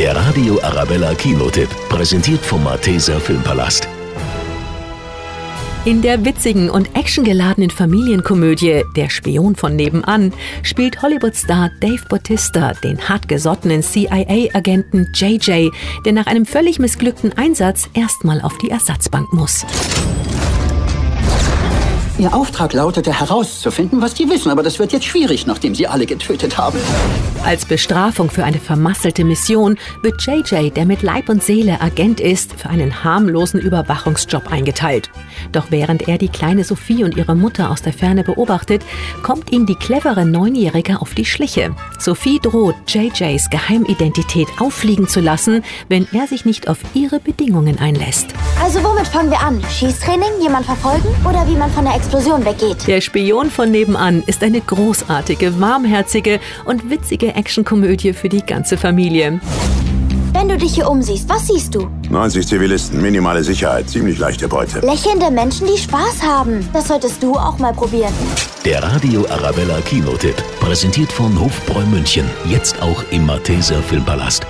Der Radio Arabella Kinotipp, präsentiert vom Malteser Filmpalast. In der witzigen und actiongeladenen Familienkomödie Der Spion von nebenan spielt Hollywood-Star Dave Bautista den hartgesottenen CIA-Agenten JJ, der nach einem völlig missglückten Einsatz erstmal auf die Ersatzbank muss. Ihr Auftrag lautete herauszufinden, was die wissen, aber das wird jetzt schwierig, nachdem sie alle getötet haben. Als Bestrafung für eine vermasselte Mission wird JJ, der mit Leib und Seele Agent ist, für einen harmlosen Überwachungsjob eingeteilt. Doch während er die kleine Sophie und ihre Mutter aus der Ferne beobachtet, kommt ihm die clevere Neunjährige auf die Schliche. Sophie droht, JJs Geheimidentität auffliegen zu lassen, wenn er sich nicht auf ihre Bedingungen einlässt. Also womit fangen wir an? Schießtraining, jemand verfolgen oder wie man von der Explosion weggeht? Der Spion von nebenan ist eine großartige, warmherzige und witzige Actionkomödie für die ganze Familie. Wenn du dich hier umsiehst, was siehst du? 90 Zivilisten, minimale Sicherheit, ziemlich leichte Beute. Lächelnde Menschen, die Spaß haben. Das solltest du auch mal probieren. Der Radio Arabella Kinotipp, präsentiert von Hofbräu München, jetzt auch im Malteser Filmpalast.